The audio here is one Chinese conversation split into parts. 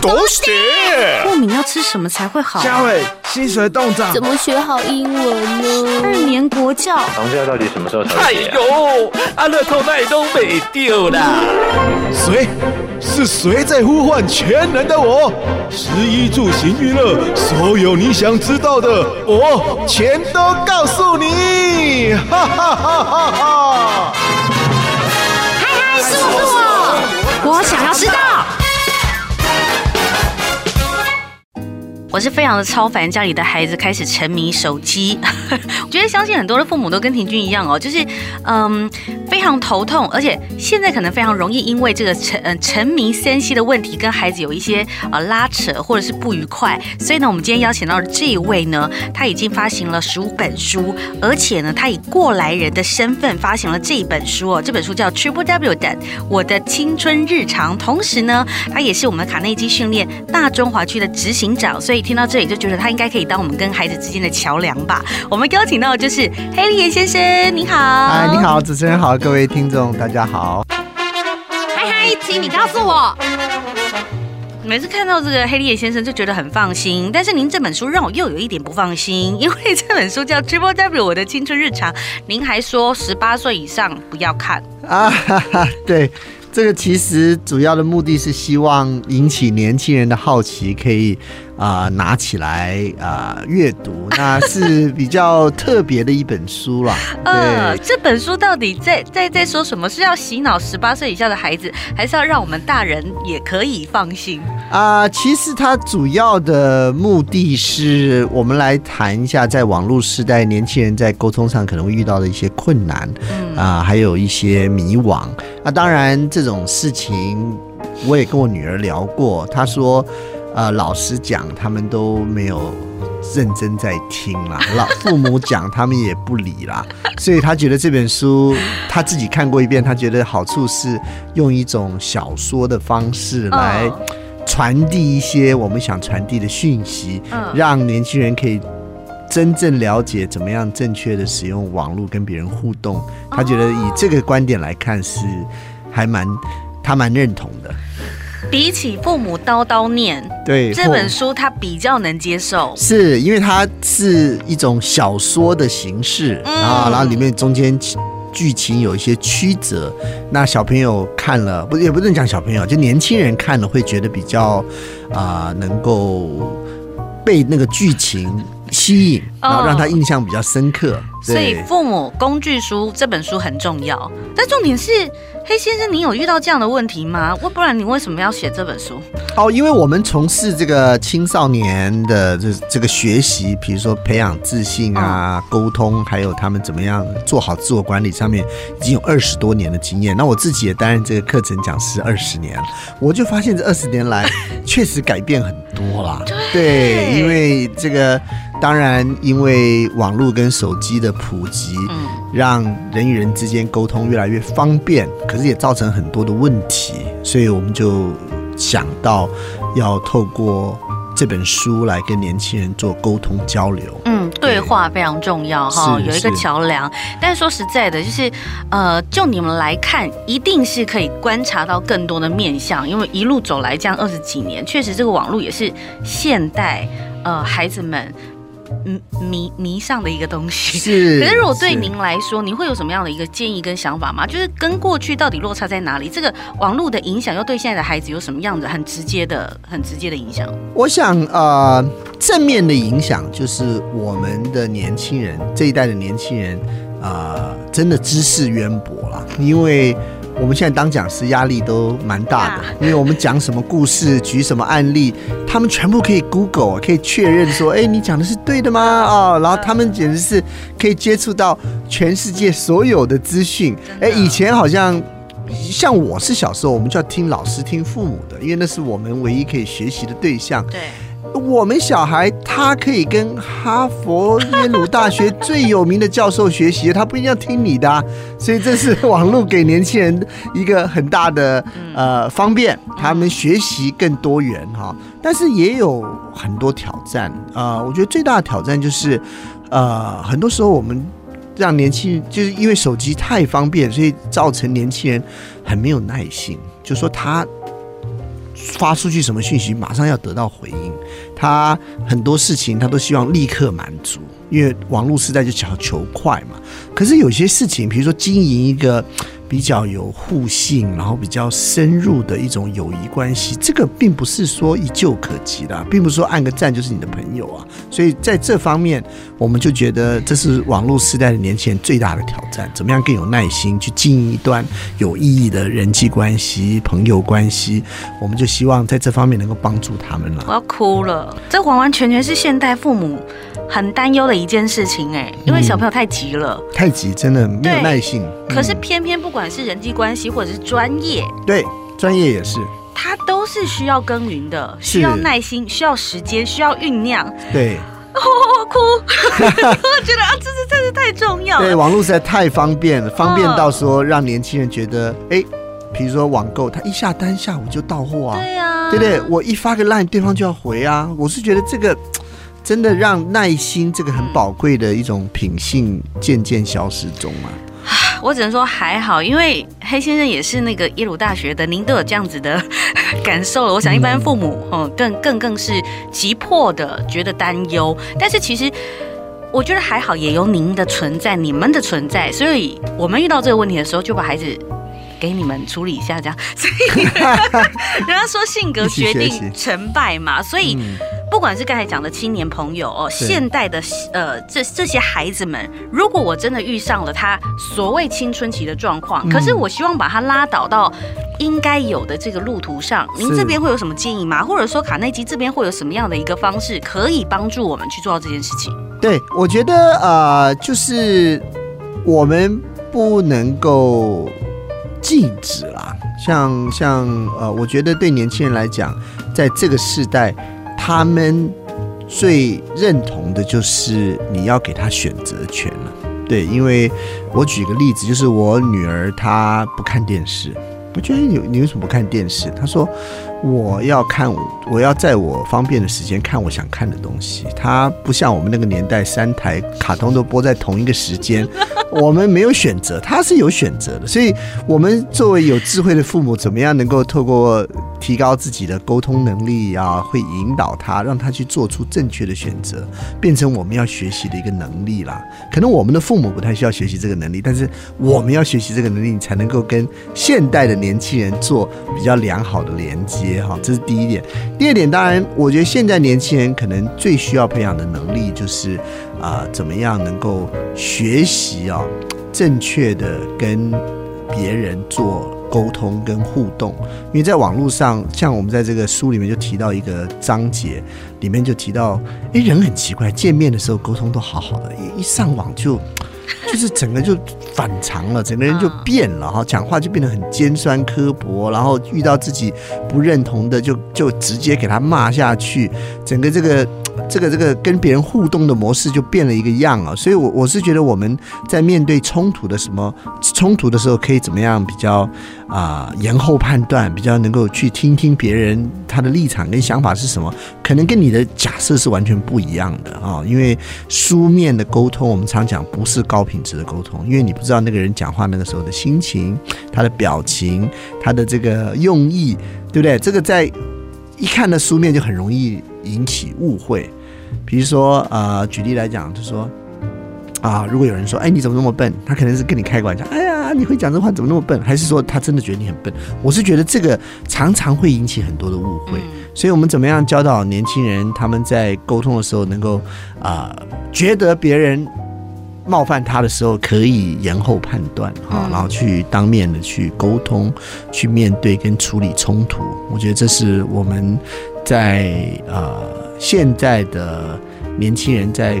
都是过敏要吃什么才会好？嘉伟，薪水冻涨，怎么学好英文呢？二年国教，房价到底什么时候才？哎呦，阿乐透那都没丢啦！谁？是谁在呼唤全能的我？食衣住行娱乐，所有你想知道的，我全都告诉你！哈哈哈哈哈！嗨嗨，是我是我，我想要知道。我是非常的超烦，家里的孩子开始沉迷手机。我觉得相信很多的父母都跟婷君一样哦，就是嗯非常头痛，而且现在可能非常容易因为这个沉嗯沉迷三 C 的问题，跟孩子有一些呃拉扯或者是不愉快。所以呢，我们今天邀请到的这一位呢，他已经发行了十五本书，而且呢，他以过来人的身份发行了这一本书哦。这本书叫 Triple W 的我的青春日常，同时呢，他也是我们卡内基训练大中华区的执行长，所以。听到这里就觉得他应该可以当我们跟孩子之间的桥梁吧。我们邀请到的就是黑利岩先生，你好。嗨，你好，主持人好，各位听众大家好。嗨嗨，请你告诉我，每次看到这个黑利岩先生就觉得很放心，但是您这本书让我又有一点不放心，因为这本书叫 Triple W 我的青春日常，您还说十八岁以上不要看啊哈哈，对。这个其实主要的目的是希望引起年轻人的好奇，可以啊、呃、拿起来啊、呃、阅读，那是比较特别的一本书了。呃，这本书到底在在在说什么？是要洗脑十八岁以下的孩子，还是要让我们大人也可以放心？啊、呃，其实它主要的目的是我们来谈一下，在网络时代，年轻人在沟通上可能会遇到的一些困难，啊、呃，还有一些迷惘。那当然，这种事情我也跟我女儿聊过。她说：“呃，老师讲，他们都没有认真在听啦，老父母讲，他们也不理啦。所以他觉得这本书，他自己看过一遍，他觉得好处是用一种小说的方式来传递一些我们想传递的讯息，让年轻人可以真正了解怎么样正确的使用网络跟别人互动。”他觉得以这个观点来看是还蛮他蛮认同的。比起父母叨叨念，对这本书他比较能接受，是因为它是一种小说的形式啊，然后里面中间剧情有一些曲折，那小朋友看了不也不能讲小朋友，就年轻人看了会觉得比较啊、能够被那个剧情吸引，然后让他印象比较深刻。所以父母工具书这本书很重要，但重点是黑先生，你有遇到这样的问题吗？不然你为什么要写这本书？哦，因为我们从事这个青少年的这这个学习，比如说培养自信啊、沟通，还有他们怎么样做好自我管理上面，已经有二十多年的经验。那我自己也担任这个课程讲师二十年了，我就发现这二十年来 确实改变很多啦。对，因为这个当然因为网络跟手机的普及，嗯让人与人之间沟通越来越方便，可是也造成很多的问题，所以我们就想到要透过这本书来跟年轻人做沟通交流。嗯，对话非常重要哈，有一个桥梁。但是说实在的，就是呃，就你们来看，一定是可以观察到更多的面相，因为一路走来这样二十几年，确实这个网络也是现代呃孩子们。迷迷上的一个东西是，可是如果对您来说，您会有什么样的一个建议跟想法吗？就是跟过去到底落差在哪里？这个网络的影响又对现在的孩子有什么样子很直接的、很直接的影响？我想，呃，正面的影响就是我们的年轻人这一代的年轻人，呃，真的知识渊博了，因为。我们现在当讲师压力都蛮大的，因为我们讲什么故事，举什么案例，他们全部可以 Google，可以确认说，哎，你讲的是对的吗？哦，然后他们简直是可以接触到全世界所有的资讯。哎，以前好像像我是小时候，我们就要听老师、听父母的，因为那是我们唯一可以学习的对象。对。我们小孩他可以跟哈佛、耶鲁大学最有名的教授学习，他不一定要听你的啊，所以这是网络给年轻人一个很大的呃方便，他们学习更多元哈。但是也有很多挑战啊，我觉得最大的挑战就是呃，很多时候我们让年轻人就是因为手机太方便，所以造成年轻人很没有耐心，就说他。发出去什么讯息，马上要得到回应。他很多事情他都希望立刻满足，因为网络时代就求求快嘛。可是有些事情，比如说经营一个。比较有互信，然后比较深入的一种友谊关系，这个并不是说一就可及的，并不是说按个赞就是你的朋友啊。所以在这方面，我们就觉得这是网络时代的年轻人最大的挑战：怎么样更有耐心去经营一段有意义的人际关系、朋友关系？我们就希望在这方面能够帮助他们了。我要哭了，这完完全全是现代父母很担忧的一件事情哎，因为小朋友太急了，嗯、太急真的没有耐性。可是偏偏不管。不管是人际关系或者是专业，对，专业也是，它都是需要耕耘的，需要耐心，需要时间，需要酝酿。对，哦，我哭，我 觉得啊，这是真是太重要了。对，网络实在太方便了，方便到说让年轻人觉得，哎、欸，比如说网购，他一下单下午就到货啊，对啊，对不对？我一发个 line，对方就要回啊。我是觉得这个真的让耐心这个很宝贵的一种品性渐渐消失中啊。我只能说还好，因为黑先生也是那个耶鲁大学的，您都有这样子的感受了。我想一般父母，嗯，更更更是急迫的觉得担忧。但是其实我觉得还好，也有您的存在，你们的存在，所以我们遇到这个问题的时候，就把孩子给你们处理一下，这样。所以 人家说性格决定成败嘛，所以。不管是刚才讲的青年朋友哦，现代的呃这这些孩子们，如果我真的遇上了他所谓青春期的状况，可是我希望把他拉倒到应该有的这个路途上，您这边会有什么建议吗？或者说卡内基这边会有什么样的一个方式可以帮助我们去做到这件事情？对，我觉得呃，就是我们不能够禁止啦，像像呃，我觉得对年轻人来讲，在这个时代。他们最认同的就是你要给他选择权了，对，因为我举个例子，就是我女儿她不看电视，我觉得你你为什么不看电视？他说我要看，我要在我方便的时间看我想看的东西。他不像我们那个年代，三台卡通都播在同一个时间。我们没有选择，他是有选择的，所以，我们作为有智慧的父母，怎么样能够透过提高自己的沟通能力啊，会引导他，让他去做出正确的选择，变成我们要学习的一个能力啦。可能我们的父母不太需要学习这个能力，但是我们要学习这个能力，你才能够跟现代的年轻人做比较良好的连接哈。这是第一点。第二点，当然，我觉得现在年轻人可能最需要培养的能力就是。啊、怎么样能够学习啊、正确的跟别人做沟通跟互动？因为在网络上，像我们在这个书里面就提到一个章节，里面就提到，哎，人很奇怪，见面的时候沟通都好好的，一一上网就 就是整个就反常了，整个人就变了哈，讲话就变得很尖酸刻薄，然后遇到自己不认同的就就直接给他骂下去，整个这个。这个这个跟别人互动的模式就变了一个样啊，所以，我我是觉得我们在面对冲突的什么冲突的时候，可以怎么样比较啊、延后判断，比较能够去听听别人他的立场跟想法是什么，可能跟你的假设是完全不一样的啊。因为书面的沟通，我们常讲不是高品质的沟通，因为你不知道那个人讲话那个时候的心情、他的表情、他的这个用意，对不对？这个在一看的书面就很容易。引起误会，比如说，呃，举例来讲，就说，啊，如果有人说，哎，你怎么那么笨？他可能是跟你开玩笑，哎呀，你会讲这话怎么那么笨？还是说他真的觉得你很笨？我是觉得这个常常会引起很多的误会，所以我们怎么样教导年轻人，他们在沟通的时候能够啊，觉得别人。冒犯他的时候，可以延后判断哈，然后去当面的去沟通，去面对跟处理冲突。我觉得这是我们在呃现在的年轻人在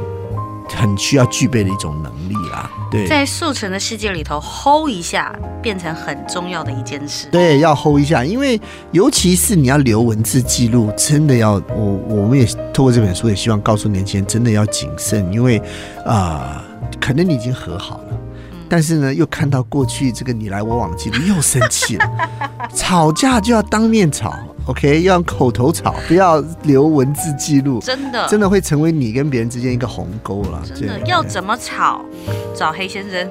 很需要具备的一种能力啦。对，在速成的世界里头，hold 一下变成很重要的一件事。对，要 hold 一下，因为尤其是你要留文字记录，真的要我我们也透过这本书也希望告诉年轻人，真的要谨慎，因为啊。呃可能你已经和好了，但是呢，又看到过去这个你来我往的记录，又生气了。吵架就要当面吵，OK，要用口头吵，不要留文字记录。真的，真的会成为你跟别人之间一个鸿沟了。真的要怎么吵？找黑先生，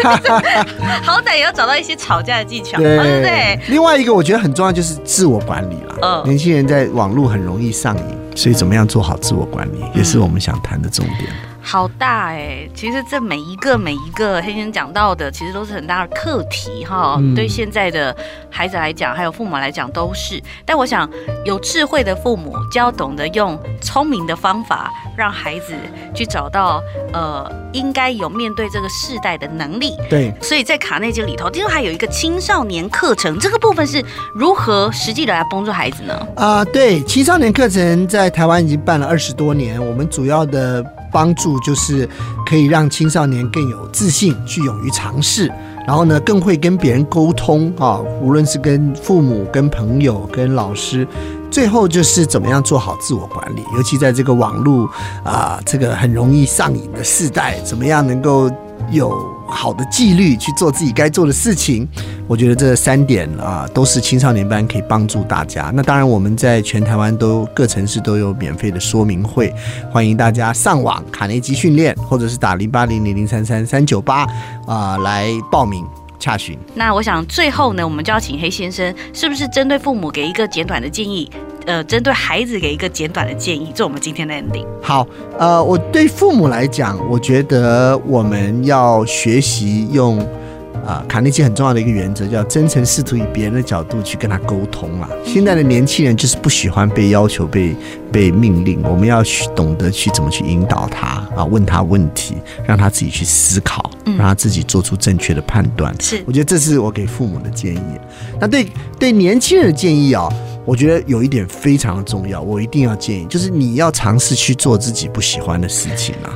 好歹也要找到一些吵架的技巧，对不对？另外一个我觉得很重要就是自我管理了。嗯，年轻人在网络很容易上瘾，所以怎么样做好自我管理，也是我们想谈的重点。好大哎、欸！其实这每一个每一个黑先生讲到的，其实都是很大的课题哈。嗯、对现在的孩子来讲，还有父母来讲都是。但我想，有智慧的父母就要懂得用聪明的方法，让孩子去找到呃应该有面对这个世代的能力。对。所以在卡内基里头，听说还有一个青少年课程，这个部分是如何实际的来帮助孩子呢？啊、呃，对，青少年课程在台湾已经办了二十多年，我们主要的。帮助就是可以让青少年更有自信，去勇于尝试，然后呢，更会跟别人沟通啊，无论是跟父母、跟朋友、跟老师，最后就是怎么样做好自我管理，尤其在这个网络啊，这个很容易上瘾的时代，怎么样能够有好的纪律去做自己该做的事情，我觉得这三点啊都是青少年班可以帮助大家。那当然，我们在全台湾都各城市都有免费的说明会，欢迎大家上网卡内基训练，或者是打零八零零零三三三九八啊来报名查询。那我想最后呢，我们就要请黑先生，是不是针对父母给一个简短的建议？呃，针对孩子给一个简短的建议，做我们今天的 ending。好，呃，我对父母来讲，我觉得我们要学习用啊、呃，卡内基很重要的一个原则，叫真诚，试图以别人的角度去跟他沟通啊。现在的年轻人就是不喜欢被要求、被被命令，我们要去懂得去怎么去引导他啊，问他问题，让他自己去思考，让他自己做出正确的判断。是、嗯，我觉得这是我给父母的建议。那对对年轻人的建议啊。我觉得有一点非常重要，我一定要建议，就是你要尝试去做自己不喜欢的事情啊。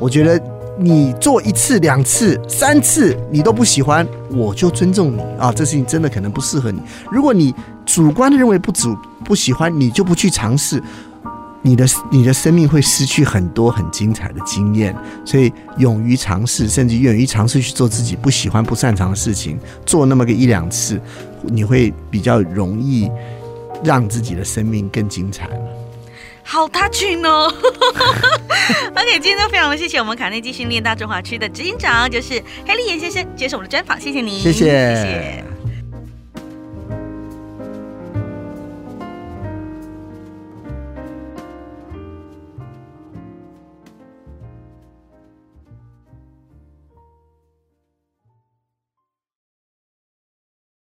我觉得你做一次、两次、三次你都不喜欢，我就尊重你啊。这事情真的可能不适合你。如果你主观的认为不主不喜欢，你就不去尝试，你的你的生命会失去很多很精彩的经验。所以，勇于尝试，甚至愿意尝试去做自己不喜欢、不擅长的事情，做那么个一两次，你会比较容易。让自己的生命更精彩了，好大气哦！OK，今天都非常的谢谢我们卡内基训练大中华区的执行长，就是黑利岩先生接受我们的专访，谢谢您，谢谢。谢谢